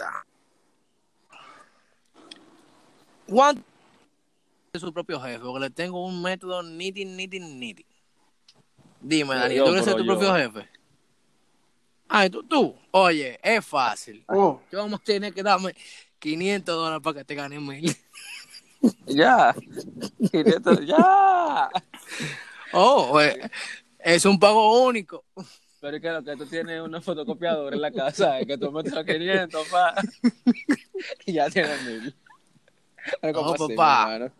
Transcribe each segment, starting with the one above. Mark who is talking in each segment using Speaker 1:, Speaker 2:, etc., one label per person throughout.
Speaker 1: pregunta. ¿Cuánto es su propio jefe? Porque le tengo un método nitty, nitty, nitty. Dime, Dani,
Speaker 2: Yo,
Speaker 1: ¿tú quieres ser tu
Speaker 2: yo.
Speaker 1: propio jefe? Ay, tú, tú. Oye, es fácil.
Speaker 3: Oh,
Speaker 1: Yo vamos a tener que darme 500 dólares para que te gane mil.
Speaker 2: Ya. 500, ya.
Speaker 1: Oh, eh, es un pago único.
Speaker 2: Pero es que lo que tú tienes una fotocopiadora en la casa, es que tú metes los 500, pa. y ya tienes mil.
Speaker 1: No,
Speaker 2: así,
Speaker 1: papá.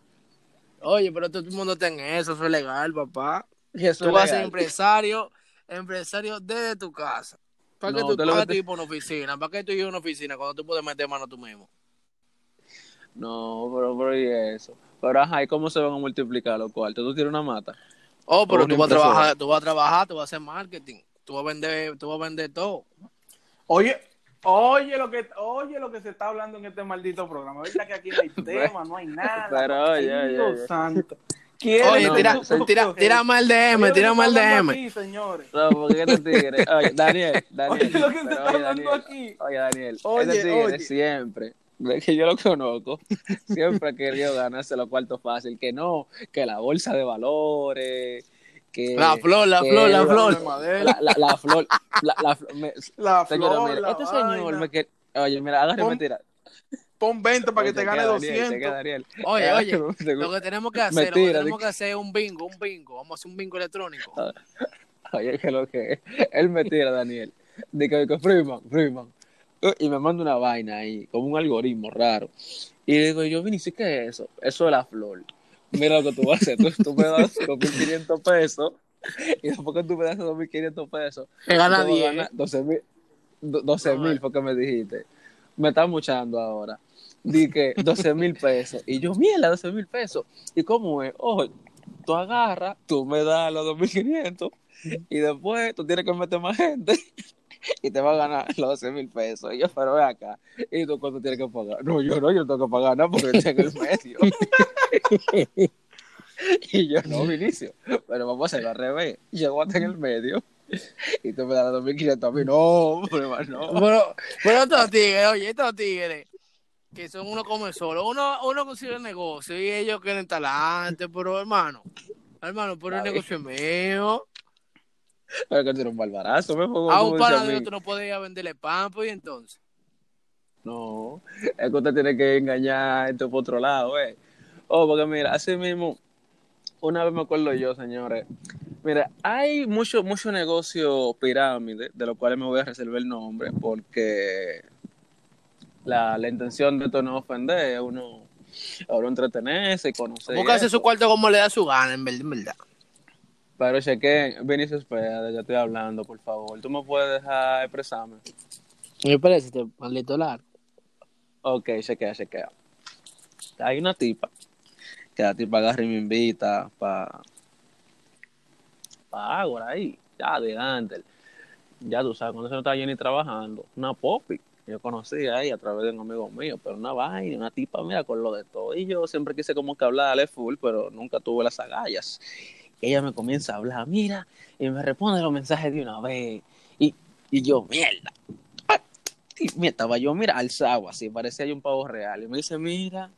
Speaker 1: Oye, pero todo el mundo tiene eso, eso es legal, papá.
Speaker 2: Y eso
Speaker 1: Tú vas a ser empresario, empresario desde tu casa. ¿Para qué
Speaker 2: No,
Speaker 1: tú,
Speaker 2: te lo
Speaker 1: para qué
Speaker 2: te-
Speaker 1: tú ir por una oficina? ¿Para qué tú ir a una oficina cuando tú puedes meter mano tú mismo?
Speaker 2: No, pero, pero y eso. Pero ajá, ¿y cómo se van a multiplicar los cuartos? Tú tienes una mata.
Speaker 1: Oh, pero tú vas a trabajar, tú vas a trabajar, tú vas a hacer marketing, tú vas a vender, tú vas a vender todo.
Speaker 3: Oye, oye lo que oye lo que se está hablando en este maldito programa. Ahorita que aquí no hay tema, no hay nada.
Speaker 2: Pero, oye, oye,
Speaker 3: Dios
Speaker 2: oye.
Speaker 3: santo. ¿Quieren
Speaker 1: Oye,
Speaker 2: no,
Speaker 1: tira,
Speaker 2: no,
Speaker 1: tira, tira el DM,
Speaker 3: Oye,
Speaker 1: tira
Speaker 3: hablando
Speaker 1: DM.
Speaker 3: aquí, señores.
Speaker 2: No, porque este tigre. Oye, Daniel, Daniel.
Speaker 3: Oye, lo que se
Speaker 2: pero
Speaker 3: está
Speaker 2: oye,
Speaker 3: hablando
Speaker 2: Daniel,
Speaker 3: aquí.
Speaker 2: Oye, Daniel.
Speaker 3: Oye,
Speaker 2: este tigre siempre, que yo lo conozco, siempre ha querido ganarse los cuartos fácil. Que no, que la bolsa de valores. Que,
Speaker 1: La flor, la
Speaker 2: que
Speaker 1: flor, la flor.
Speaker 2: La, la, la flor. La, la flor me-
Speaker 3: La
Speaker 2: señora,
Speaker 3: flor,
Speaker 2: mira,
Speaker 3: la
Speaker 2: este señor me quiere. Oye, mira, agárreme,
Speaker 3: Pon-
Speaker 2: tira.
Speaker 3: Pon 20 para que te gane
Speaker 2: Daniel,
Speaker 3: 200.
Speaker 2: chequea, Daniel.
Speaker 1: Oye,
Speaker 2: Eh,
Speaker 1: oye, lo que tenemos que hacer, lo que tenemos que hacer es un bingo, un bingo. Vamos a hacer un bingo electrónico.
Speaker 2: Oye, que lo que es. Él me tira, Daniel. De que, que Freeman, Freeman. Eh, Y me manda una vaina ahí, como un algoritmo raro. Y digo yo, Vinicio, ¿qué es eso? Eso es la flor. Mira lo que tú vas a hacer. Tú, tú me das 2.500 pesos. Y después que tú me das 2.500 pesos,
Speaker 1: Que gana
Speaker 2: tú vas a
Speaker 1: 10.
Speaker 2: ganar 12.000 do- 12.000 fue que me dijiste. Me están muchando ahora. Di que 12 mil pesos. Y yo, mierda, 12 mil pesos. ¿Y cómo es? Ojo, tú agarras, tú me das los 2.500 y después tú tienes que meter más gente y te va a ganar los 12 mil pesos. Y yo, pero ve acá. ¿Y tú cuánto tienes que pagar? No, yo no, yo no tengo que pagar nada porque estoy en el medio. y yo, no, Vinicio, pero vamos a hacerlo al revés. Yo voy a estar en el medio y tú me das los 2.500 a mí. No, pero no.
Speaker 1: Pero, pero estos tigres, oye, estos tigres, que son uno come solo, uno, uno consigue el negocio y ellos quieren talante, pero hermano, hermano, pero el negocio es mío.
Speaker 2: Pero que tú eres un barbarazo, me pongo
Speaker 1: A un otro no a venderle pan, pues y entonces.
Speaker 2: No, es que usted tiene que engañar esto por otro lado, eh. Oh, porque mira, así mismo, una vez me acuerdo yo, señores. Mira, hay mucho, mucho negocio pirámide, de los cuales me voy a reservar el nombre, porque la, la intención de esto no es ofender, es uno, a uno entretenerse y conocer. eso.
Speaker 1: su cuarto como le da su gana, en verdad. en verdad.
Speaker 2: Pero chequen, Vinicio, espera, ya estoy hablando, por favor. ¿Tú me puedes dejar expresarme?
Speaker 1: Me parece este maldito largo.
Speaker 2: Ok, chequea, chequea. Hay una tipa que la tipa agarra y me invita para pa Ágora ahí, ya adelante. Ya tú sabes, cuando se no estaba Jenny trabajando, una popi. Yo conocí ahí a través de un amigo mío, pero una vaina, una tipa, mira, con lo de todo. Y yo siempre quise como que hablarle full, pero nunca tuve las agallas. Ella me comienza a hablar, mira, y me responde los mensajes de una vez. Y, y yo, mierda. Y me estaba yo, mira, alzado así, parecía yo un pavo real. Y me dice, mira,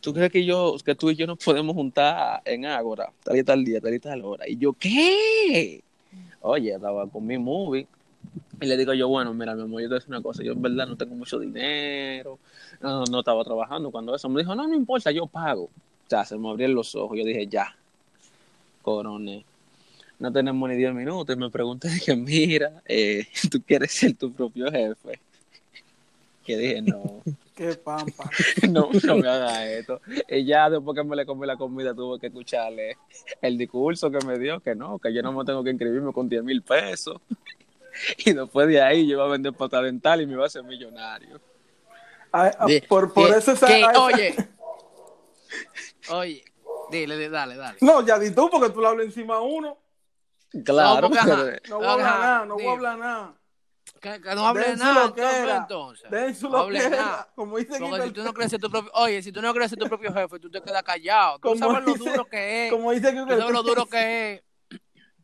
Speaker 2: ¿tú crees que yo, que tú y yo nos podemos juntar en Ágora? Tal y tal día, tal y tal hora. Y yo, ¿qué? Oye, estaba con mi movie. Y le digo yo, bueno, mira, mi amor, yo te voy una cosa. Yo en verdad no tengo mucho dinero. No, no estaba trabajando cuando eso. Me dijo, no, no importa, yo pago. O sea, se me abrieron los ojos. Yo dije, ya, coroné. No tenemos ni 10 minutos. Y me pregunté, dije, mira, eh, tú quieres ser tu propio jefe. Que dije, no.
Speaker 3: Qué pampa.
Speaker 2: no, no me haga esto. Y ya después que me le comí la comida, tuve que escucharle el discurso que me dio, que no, que yo no me tengo que inscribirme con 10 mil pesos. Y después de ahí yo iba a vender pata dental y me iba a hacer millonario.
Speaker 3: Ay, ah,
Speaker 1: Di-
Speaker 3: por por
Speaker 1: que-
Speaker 3: eso esa,
Speaker 1: que-
Speaker 3: a esa-
Speaker 1: Oye, oye, dile, dile, dale, dale.
Speaker 3: No, ya di tú porque tú le hablas encima a uno.
Speaker 2: Claro,
Speaker 1: porque, ajá.
Speaker 2: pero-
Speaker 3: No voy a hablar nada, no voy a hablar nada.
Speaker 1: Que, que no hable nada,
Speaker 3: loquera.
Speaker 1: entonces, No hable nada.
Speaker 3: Como dice
Speaker 1: Porque
Speaker 3: Guido-
Speaker 1: si tú no crees tu propio, oye, si tú no crees tu propio jefe, tú te quedas callado. Tú
Speaker 3: Como
Speaker 1: sabes lo duro que es.
Speaker 3: como dice
Speaker 1: Tú sabes lo duro que es.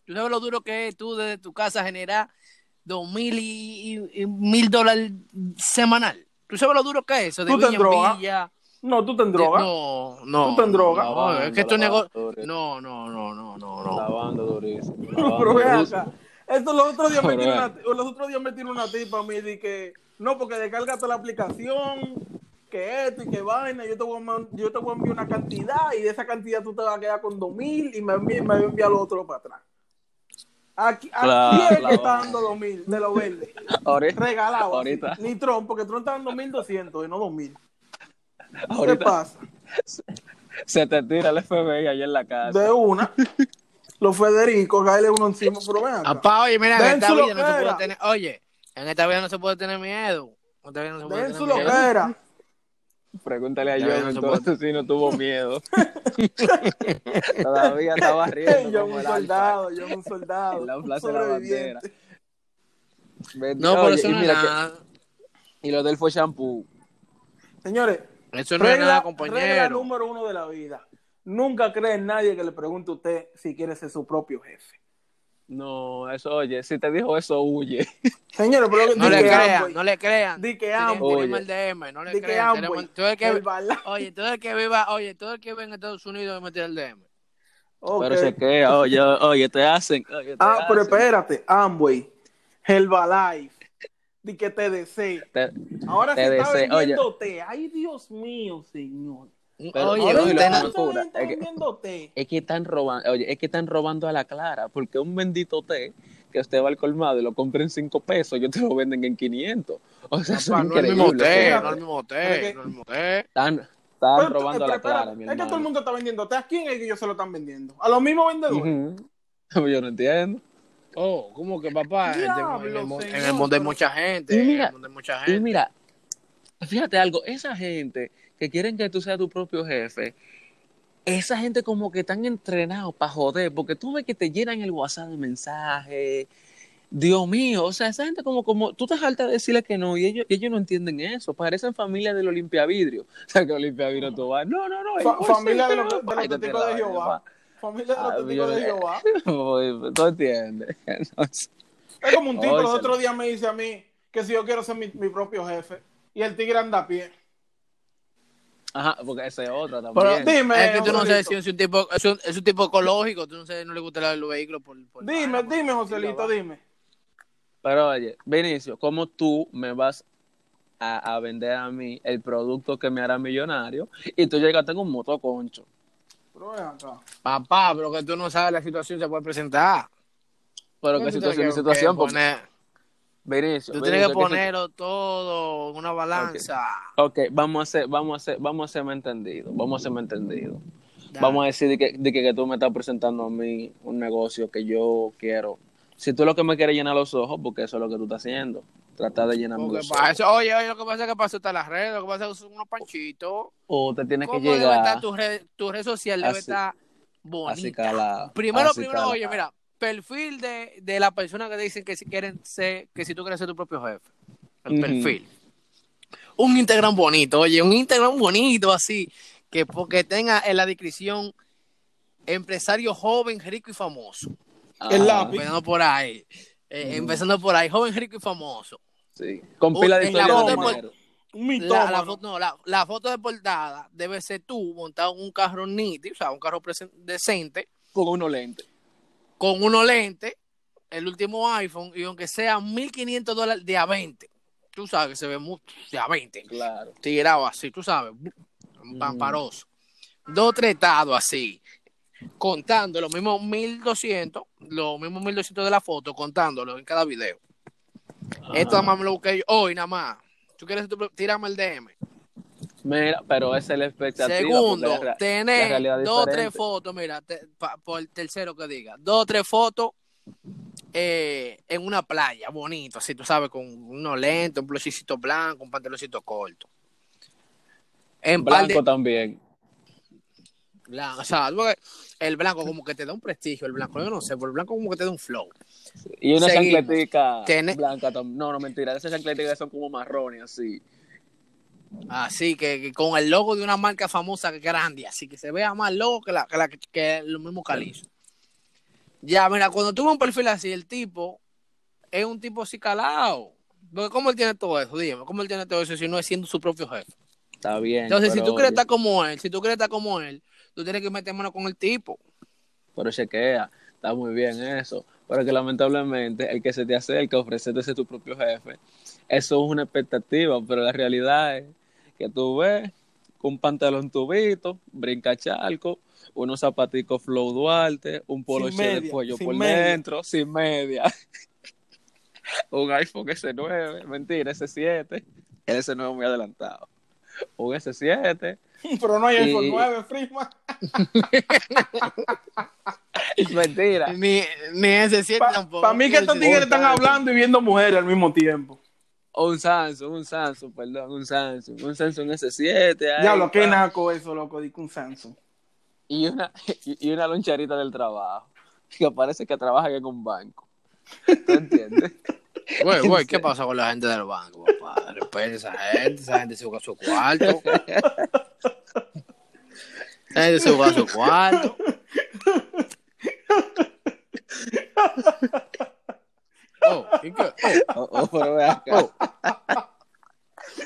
Speaker 1: Tú sabes lo duro que es tú desde tu casa generar dos mil y, y- y mil dólares semanal. ¿Tú sabes lo duro que es eso? De
Speaker 3: ¿Tú te
Speaker 1: villa en villa.
Speaker 3: No, tú te drogas.
Speaker 1: No, no.
Speaker 3: Tú te drogas.
Speaker 1: No,
Speaker 2: no,
Speaker 1: es que esto negocio. No, no, no, no, no, no.
Speaker 3: Pero
Speaker 2: vea
Speaker 3: acá. Esto los otros días me tiró una, los otros días me una tipa a mí de que no, porque descárgate la aplicación, que esto y que vaina, yo te voy a, yo te voy a enviar una cantidad y de esa cantidad tú te vas a quedar con dos mil y me, me voy a enviar lo otro para atrás. Aquí, aquí
Speaker 2: la,
Speaker 3: está dando 2000 de lo verde. Regalado.
Speaker 2: Ahorita.
Speaker 3: Ni Tron, porque Tron está dando 1200 y no 2000. ¿Qué pasa?
Speaker 2: Se te tira el FBI ahí en la casa.
Speaker 3: De una. Los Federico, caerle uno encima, pero vean.
Speaker 1: Papá, oye, mira, en esta vida no se puede tener. Oye, en esta vida no se puede tener miedo. En no
Speaker 3: Den su loquera.
Speaker 2: Pregúntale a yo
Speaker 1: no
Speaker 2: entonces si no tuvo miedo. Todavía estaba riendo.
Speaker 3: Yo
Speaker 2: como
Speaker 3: un soldado, yo un soldado.
Speaker 2: En
Speaker 3: la
Speaker 2: plaza de la bandera.
Speaker 1: No,
Speaker 2: pero
Speaker 1: eso no
Speaker 2: mira
Speaker 1: nada. Que...
Speaker 2: y lo del fue shampoo.
Speaker 3: Señores,
Speaker 1: eso no es
Speaker 3: regla,
Speaker 1: nada,
Speaker 3: regla
Speaker 1: compañero.
Speaker 3: número uno de la vida. Nunca cree en nadie que le pregunte a usted si quiere ser su propio jefe.
Speaker 2: No, eso, oye, si te dijo eso, huye.
Speaker 3: Señores, pero que
Speaker 1: No le
Speaker 3: que
Speaker 1: crean, no le crean.
Speaker 3: Di que
Speaker 2: Oye.
Speaker 1: el DM, no le
Speaker 3: di que
Speaker 1: crean.
Speaker 3: Amway,
Speaker 1: Tenemos- todo el que,
Speaker 3: el bala-
Speaker 1: oye, todo el que viva, oye, todo el que vive en Estados Unidos debe meter el DM.
Speaker 2: Pero se queda, oye, oye, te hacen. Oye, te
Speaker 3: Ah, pero
Speaker 2: hacen.
Speaker 3: espérate, Amway, Herbalife, di que te desee.
Speaker 2: Te-
Speaker 3: Ahora
Speaker 2: Te
Speaker 3: se está
Speaker 2: desee, oye.
Speaker 3: vendiendo té. Ay, Dios mío, señor.
Speaker 2: Pero,
Speaker 1: oye,
Speaker 2: oye,
Speaker 1: no-
Speaker 2: cobra,
Speaker 3: está
Speaker 2: es que-
Speaker 3: vendiendo té.
Speaker 2: es que están robando, oye, es que están robando a la clara, porque un bendito té que usted va al colmado y lo compra en 5 pesos, ellos te lo venden en 500. O sea, es
Speaker 1: no es el mismo té, no es el mismo té, no es el mismo té.
Speaker 2: Están, están
Speaker 3: Pero,
Speaker 2: robando a
Speaker 3: pero
Speaker 2: la
Speaker 3: espérate,
Speaker 2: clara, mi
Speaker 3: es que todo el mundo está vendiendo té. ¿A quién es que ellos se lo están vendiendo? ¿A los mismos vendedores?
Speaker 2: Ujú. Yo no entiendo.
Speaker 1: Oh, ¿cómo que papá? En el-
Speaker 3: Diablo,
Speaker 1: en, el, mundo- en
Speaker 3: señor,
Speaker 1: el mundo hay
Speaker 3: pero-
Speaker 1: mucha gente.
Speaker 2: Y
Speaker 1: en el mundo hay mucha
Speaker 2: Y
Speaker 1: gente.
Speaker 2: mira, fíjate algo, esa gente que quieren que tú seas tu propio jefe, esa gente como que están entrenados para joder, porque tú ves que te llenan el WhatsApp de mensajes. Dios mío, o sea, esa gente como, como, tú te falta de decirle que no, y ellos, y ellos no entienden eso, parecen familia del Olimpiavidrio. O sea, que Olimpiavidrio tú vas, no, no, no.
Speaker 3: Fa- familia de los, testigos de Jehová. Familia de los
Speaker 2: Ah,
Speaker 3: testigos
Speaker 2: yo-
Speaker 3: de Jehová.
Speaker 2: ¿Tú entiendes?
Speaker 3: Es como un tipo,
Speaker 2: se-
Speaker 3: otros días me dice a mí que si yo quiero ser mi, mi propio jefe. Y el tigre anda a pie.
Speaker 2: ajá, porque esa es otra
Speaker 3: Pero
Speaker 2: también.
Speaker 3: dime,
Speaker 1: es que tú no sabes si es un tipo, es un, es un tipo ecológico, tú no sabes, no le gusta los vehículos por, por
Speaker 3: Dime,
Speaker 1: vaina,
Speaker 3: dime,
Speaker 1: por-
Speaker 3: Joselito, dime.
Speaker 2: Pero oye, Vinicio, ¿cómo tú me vas a, a vender a mí el producto que me hará millonario y tú llegaste con un motoconcho?
Speaker 3: Pero ven acá.
Speaker 1: Papá, pero que tú no sabes la situación se puede presentar.
Speaker 2: Pero qué situación
Speaker 1: que-
Speaker 2: situación,
Speaker 1: que
Speaker 2: porque
Speaker 1: poner-
Speaker 2: Vinicio,
Speaker 1: Tú tienes que
Speaker 2: Vinicio, ¿qué
Speaker 1: ponerlo todo en una balanza.
Speaker 2: situ- Ok, vamos a hacer, vamos a hacer, vamos a hacerme entendido, vamos a hacerme entendido.
Speaker 1: Dale.
Speaker 2: Vamos a decir de que, de que, que tú me estás presentando a mí un negocio que yo quiero. Si tú lo que me quieres llenar los ojos, porque eso es lo que tú estás haciendo, tratar de
Speaker 1: eso, oye, oye, lo que pasa es que para eso está las redes, lo que pasa es que son unos panchitos.
Speaker 2: O te tienes que
Speaker 1: ¿Cómo debe
Speaker 2: llegar
Speaker 1: estar tu red, tu red social? Debe
Speaker 2: Así-
Speaker 1: estar
Speaker 2: así
Speaker 1: bonita. Primero,
Speaker 2: así
Speaker 1: primero, oye, mira, perfil de, de la persona que dicen que si quieren ser, que si tú quieres ser tu propio jefe. El perfil. Un Instagram bonito, oye, un Instagram bonito así, que porque tenga en la descripción empresario joven, rico y famoso.
Speaker 3: El
Speaker 2: Ah,
Speaker 3: lápiz.
Speaker 1: Empezando por ahí. Eh. Empezando por ahí, joven, rico y famoso.
Speaker 2: Sí. Con pila de
Speaker 1: la
Speaker 2: historia
Speaker 3: foto
Speaker 2: de.
Speaker 3: Un
Speaker 1: La, foto, no, la, la foto de portada debe ser tú montado en un carro nítido, o sea, un carro presen- decente,
Speaker 2: Con unos lentes.
Speaker 1: con unos lentes, el último iPhone, y aunque sea 1.500 dólares de a 20, tú sabes que se ve mucho de a 20,
Speaker 2: Claro.
Speaker 1: tirado así, tú sabes, un
Speaker 2: Mm.
Speaker 1: pamparoso. Dos tretados así, contando los mismos 1.200, los mismos 1.200 de la foto, contándolo en cada video. Esto nada más me lo busqué yo hoy, nada más. ¿Tú quieres tírame el DM?
Speaker 2: Mira, pero esa es la expectativa.
Speaker 1: Segundo,
Speaker 2: la-
Speaker 1: tener dos o tres fotos, mira, te- pa- por el tercero que diga, dos o tres fotos eh, en una playa, bonito, así tú sabes, con unos lentes, un blusicito blanco, un pantaloncito corto. En
Speaker 2: Blanco
Speaker 1: de
Speaker 2: también.
Speaker 1: Blanco, o sea, porque el blanco como que te da un prestigio, el blanco, yo no sé, pero el blanco como que te da un flow.
Speaker 2: Y una chancletica blanca también. No, no, mentira. Esas chancleticas son como marrones, así.
Speaker 1: Así que, que con el logo de una marca famosa grande, así que se vea más logo que, la, que, la- que los mismos calizos. Ya, mira, cuando tuve un perfil así, el tipo es un tipo así calado. Porque ¿Cómo él tiene todo eso? Dígame, ¿cómo él tiene todo eso si no es siendo su propio jefe?
Speaker 2: Está bien.
Speaker 1: Entonces, si tú quieres estar como él, si tú quieres estar como él, tú tienes que meter mano con el tipo.
Speaker 2: Pero chequea, está muy bien eso. Pero que lamentablemente el que se te acerca a ofrecerte ser tu propio jefe, eso es una expectativa, pero la realidad es que tú ves con un pantalón tubito, brinca charco, unos zapaticos Flow Duarte, un polo
Speaker 3: Sin
Speaker 2: de pollo por
Speaker 3: media.
Speaker 2: dentro, sin media. un iPhone S9, mentira, S7. El S9 muy adelantado. Un S7,
Speaker 3: Pero no hay
Speaker 2: Y-
Speaker 3: iPhone 9, Freeman.
Speaker 2: mentira.
Speaker 1: Ni, ni ese siete
Speaker 3: Para mí que estos
Speaker 1: Sí,
Speaker 3: tigres están hablando y viendo mujeres al mismo tiempo.
Speaker 2: O un Samsung, un Samsung, perdón, un Samsung, un Samsung S7. ahí,
Speaker 3: Diablo, qué
Speaker 2: pa.
Speaker 3: naco eso, loco, di que un Samsung.
Speaker 2: y una, y y una loncharita del trabajo. Que parece que trabaja en un banco. ¿Tú entiendes?
Speaker 1: Güey, güey, ¿qué pasa con la gente del banco, papá? Respeta esa gente, esa gente se busca su cuarto. Esa gente se busca su cuarto. Oh, ¿y qué?
Speaker 2: Oh, oh, pero ve acá.
Speaker 1: Oh,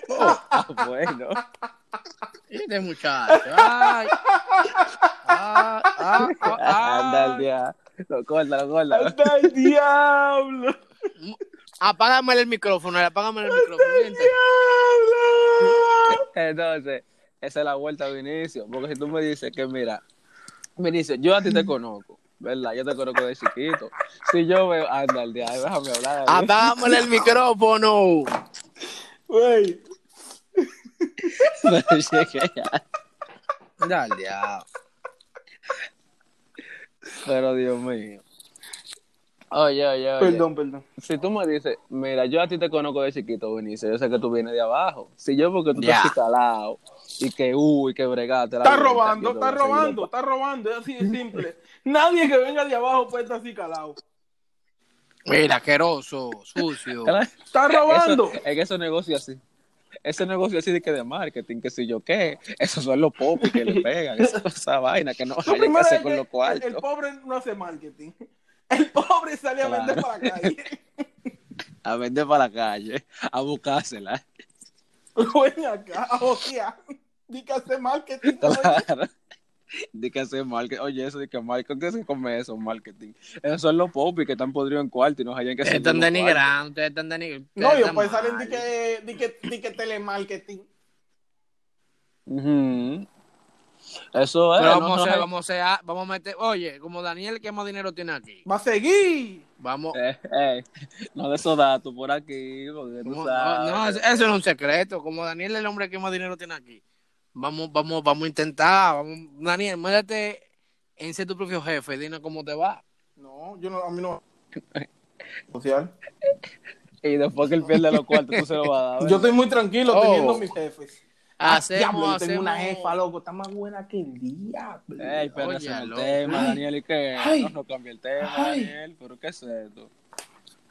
Speaker 1: oh,
Speaker 2: Ah, bueno.
Speaker 1: ¿y este muchacho? Ay. Ah, ah, ah,
Speaker 2: Anda el
Speaker 1: ah.
Speaker 2: día. Lo corta, lo corta.
Speaker 3: ¡Anda el diablo!
Speaker 1: Apágame el micrófono, apágame el micrófono. vente.
Speaker 3: ¡Diablo!
Speaker 2: Entonces, esa es la vuelta, Vinicio. Porque si tú me dices que, mira, Vinicio, yo a ti te conozco, ¿verdad? Yo te conozco de chiquito. Si yo veo, anda el día, déjame hablar.
Speaker 1: Apágame el micrófono.
Speaker 3: Güey,
Speaker 2: Pero.
Speaker 1: Dale, ya.
Speaker 2: Pero Dios mío. Oye, oye, oye.
Speaker 3: perdón, perdón.
Speaker 2: Si tú me dices, mira, yo a ti te conozco de chiquito, Vinicio, yo sé que tú vienes de abajo. Si yo porque tú
Speaker 1: Ya.
Speaker 2: estás calado y que uy, que bregate. la
Speaker 3: Está robando, está
Speaker 2: a
Speaker 3: robando, está robando, es así de simple. Nadie que venga de abajo puede estar así calado.
Speaker 1: Mira, asqueroso, sucio.
Speaker 3: Está robando.
Speaker 2: Eso, es que esos negocios así. Ese negocio así de que de marketing, que si yo qué, esos son los popis que le pegan, esa, esa vaina que no hay que hacer
Speaker 3: es
Speaker 2: con
Speaker 3: que
Speaker 2: los
Speaker 3: el,
Speaker 2: cuartos.
Speaker 3: el pobre no hace marketing. El pobre sale a vender para la calle.
Speaker 2: A vender para la calle, a buscársela.
Speaker 3: Ven acá, o sea, di que hace marketing. oye.
Speaker 2: Claro. De que hacer marketing. Oye, eso de que marketing, ¿qué se come eso? Marketing. Esos son los popis que están podridos en cuarto y no hayan que
Speaker 1: Ustedes
Speaker 2: hacer
Speaker 1: están denigrando, ustedes están denigrando.
Speaker 3: No, yo pues salen di que, di que, di que telemarketing.
Speaker 2: Eso es.
Speaker 1: Pero
Speaker 2: no,
Speaker 1: vamos,
Speaker 2: no
Speaker 1: a hacer,
Speaker 2: hay-
Speaker 1: vamos, a hacer- vamos a meter, oye, como Daniel, ¿qué más dinero tiene aquí?
Speaker 3: Va a seguir.
Speaker 1: Vamos,
Speaker 2: Eh, eh, no de esos datos por aquí, porque
Speaker 1: no, no, eso eso no es un secreto, como Daniel es el hombre que más dinero tiene aquí. Vamos, vamos, vamos a intentar, vamos, Daniel, métete en ser tu propio jefe, dime cómo te va.
Speaker 3: No, yo no, a mí no. Social.
Speaker 2: Y después que él pierde los cuartos, tú se lo vas a dar.
Speaker 3: Yo estoy muy tranquilo
Speaker 1: Oh.
Speaker 3: teniendo mis jefes. Ah,
Speaker 1: Hacemos,
Speaker 3: diablo, yo tengo una
Speaker 1: hacemos-
Speaker 3: jefa, loco, está más buena que el diablo.
Speaker 2: Ey, pero
Speaker 1: Oye,
Speaker 2: el
Speaker 1: loco.
Speaker 2: tema. Daniel, ¿y?
Speaker 3: Ay.
Speaker 2: No, no cambia el tema,
Speaker 3: Ay.
Speaker 2: Daniel, pero ¿qué es esto?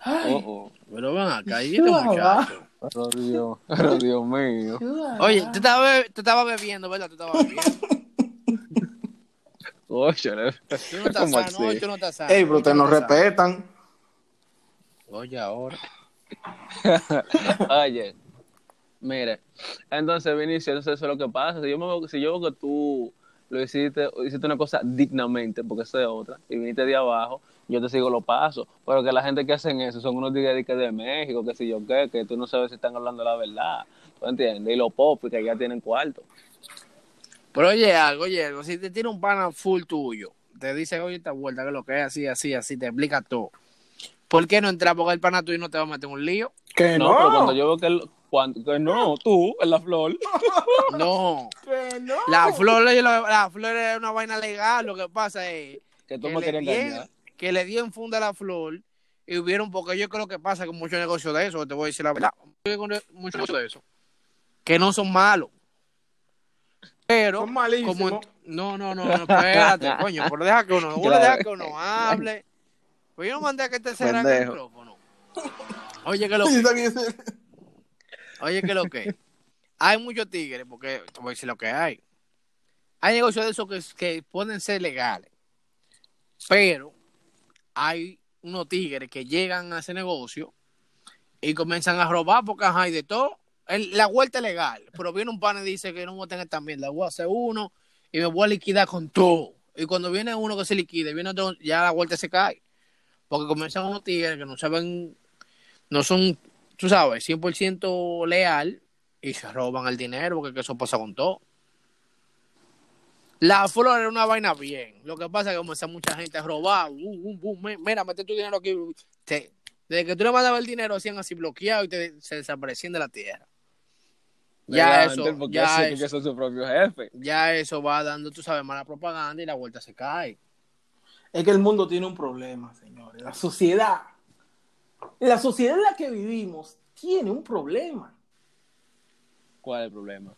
Speaker 3: Ay,
Speaker 2: Oh, oh.
Speaker 1: Pero ven acá, y este muchacho.
Speaker 2: Pero Dios, pero Dios mío.
Speaker 1: Oye, te estaba, be- te estaba bebiendo, ¿verdad? Te estaba bebiendo.
Speaker 2: Oye,
Speaker 1: Tú no estás
Speaker 2: ¿cómo
Speaker 1: sano,
Speaker 2: así?
Speaker 1: tú no estás sano.
Speaker 3: Ey, pero ustedes no respetan.
Speaker 1: Oye, ahora.
Speaker 2: Oye, mire, entonces Vinicio, entonces eso es lo que pasa. Si yo, me veo- si yo veo que tú lo hiciste, hiciste una cosa dignamente, porque eso es otra, y viniste de abajo, yo te sigo los pasos. Pero que la gente que hacen eso son unos tigres de México, que si yo qué, que tú no sabes si están hablando la verdad. ¿Tú entiendes? Y los popis que ya tienen cuarto.
Speaker 1: Pero oye algo, oye algo, si te tiene un pana full tuyo, te dice, oye, esta vuelta que lo que es así, así, así, te explica todo. ¿Por qué no entrar? Porque el pana tuyo no te va a meter en un lío.
Speaker 3: Que
Speaker 2: No,
Speaker 3: no.
Speaker 2: pero cuando yo veo que, él- cuando, que no, tú, en la flor.
Speaker 1: No.
Speaker 3: Que no.
Speaker 1: La flor, la, la flor es una vaina legal, lo que pasa es
Speaker 2: Que tú
Speaker 1: que
Speaker 2: me querías engañar.
Speaker 1: Que le di en funda a la flor y hubieron, porque yo creo que pasa con muchos negocios de eso, te voy a decir la verdad, muchos negocios de eso, que no son malos. Pero,
Speaker 3: Son malísimos.
Speaker 1: como en- no, no, no, no, espérate, coño, pero deja que uno, uno
Speaker 2: Claro.
Speaker 1: deja que uno hable. Pues yo no mandé a que te cerrara el micrófono. Oye, que lo que, oye, que lo que. Hay muchos tigres, porque te voy a decir lo que hay. Hay negocios de esos que, que pueden ser legales, pero hay unos tigres que llegan a ese negocio y comienzan a robar porque hay de todo. El- la vuelta es legal, pero viene un pan y dice que no voy a tener también, la voy a hacer uno y me voy a liquidar con todo. Y cuando viene uno que se liquide, viene otro, ya la vuelta se cae. Porque comienzan unos tigres que no saben, no son, tú sabes, 100% leal y se roban el dinero porque eso pasa con todo. La flor era una vaina bien. Lo que pasa es que comienza mucha gente a robar. Uh, uh, uh, mi- mira, mete tu dinero aquí. Te- desde que tú le mandabas el dinero, hacían así bloqueado y te, se desaparecían de la tierra. Ya eso,
Speaker 2: porque
Speaker 1: ya
Speaker 2: sí, que
Speaker 1: eso,
Speaker 2: son su propio jefe.
Speaker 1: ya eso va dando, tú sabes, mala propaganda y la vuelta se cae.
Speaker 3: Es que el mundo tiene un problema, señores. La sociedad, la sociedad en la que vivimos tiene un problema.
Speaker 2: ¿Cuál es el problema?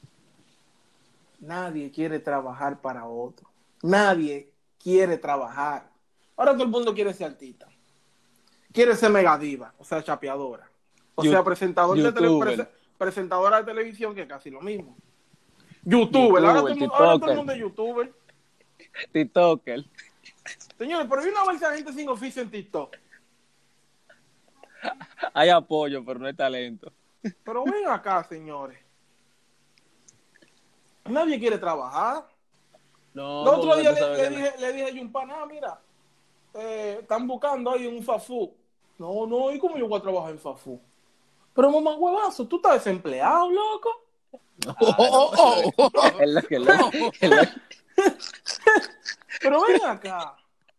Speaker 3: Nadie quiere trabajar para otro. Nadie quiere trabajar. Ahora todo el mundo quiere ser artista. Quiere ser megadiva, o sea, chapeadora. O
Speaker 2: You-
Speaker 3: sea, presentador de tele- prese- presentadora de televisión, que es casi lo mismo. YouTuber, ahora, todo el mundo, ahora todo el mundo es youtuber.
Speaker 2: TikToker.
Speaker 3: Señores, pero hay una bolsa de gente sin oficio en TikTok.
Speaker 2: Hay apoyo, pero no hay talento.
Speaker 3: Pero ven acá, señores. Nadie quiere trabajar.
Speaker 2: No,
Speaker 3: El otro día le, dije, le dije a un pana, mira, eh, están buscando ahí un Fafú. No, no, ¿y cómo yo voy a trabajar en Fafú? Pero mamá huevazo, tú estás desempleado, loco. Pero ven acá.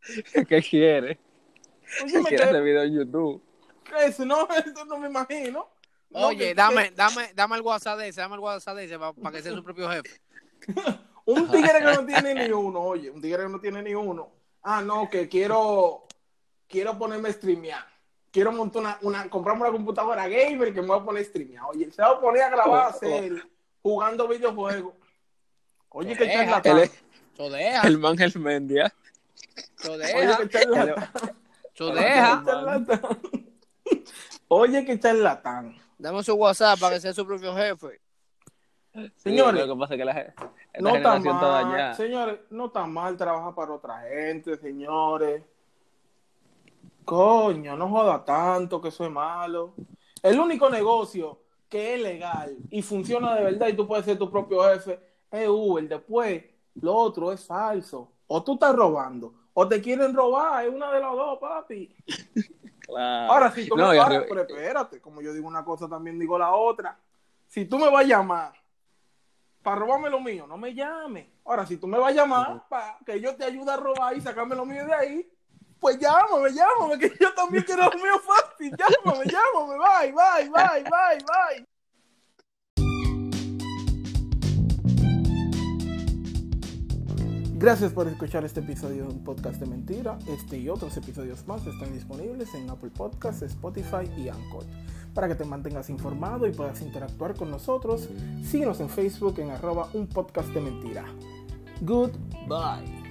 Speaker 2: que quiere.
Speaker 3: Oye, me
Speaker 2: quiere hacer video en YouTube.
Speaker 3: eso no, eso no me imagino. No,
Speaker 1: Oye,
Speaker 3: que-
Speaker 1: dame, dame, dame el WhatsApp de ese, dame el WhatsApp de ese para que sea su propio jefe.
Speaker 3: Un tigre que no tiene ni uno, oye, un tigre que no tiene ni uno. Ah, no, que quiero, quiero ponerme a streamear. Quiero montar una, una, comprarme una computadora gamer que me voy a poner a streamear. Oye, se va a poner a grabar, a hacer, jugando videojuegos. Oye, que charlatán.
Speaker 2: él
Speaker 1: Eso deja,
Speaker 2: El man el Mendia.
Speaker 3: Oye, que charlatán.
Speaker 1: eso
Speaker 3: Oye, que charlatán.
Speaker 1: Dame su WhatsApp para que sea su propio jefe.
Speaker 3: Señores,
Speaker 2: lo que pasa es que la, ge- esta
Speaker 3: No está
Speaker 2: generación está
Speaker 3: mal,
Speaker 2: dañada.
Speaker 3: señores, no está mal trabajar para otra gente, señores. Coño, no joda tanto que soy malo. El único negocio que es legal y funciona de verdad y tú puedes ser tu propio jefe es Uber. Después, lo otro es falso. O tú estás robando, o te quieren robar, es una de las dos, papi.
Speaker 2: Claro.
Speaker 3: Ahora, si tú
Speaker 2: No,
Speaker 3: me
Speaker 2: arriba-
Speaker 3: pero espérate, como yo digo una cosa, también digo la otra. Si tú me vas a llamar para robarme lo mío, no me llames. Ahora, si tú me vas a llamar para que yo te ayude a robar y sacarme lo mío de ahí, pues llámame, llámame, que yo también quiero lo mío fácil. Llámame, llámame, bye, bye, bye, bye, bye. Gracias por escuchar este episodio de un podcast de mentira. Este y otros episodios más están disponibles en Apple Podcasts, Spotify y Anchor. Para que te mantengas informado y puedas interactuar con nosotros, síguenos en Facebook en arroba un podcast de mentira. Goodbye.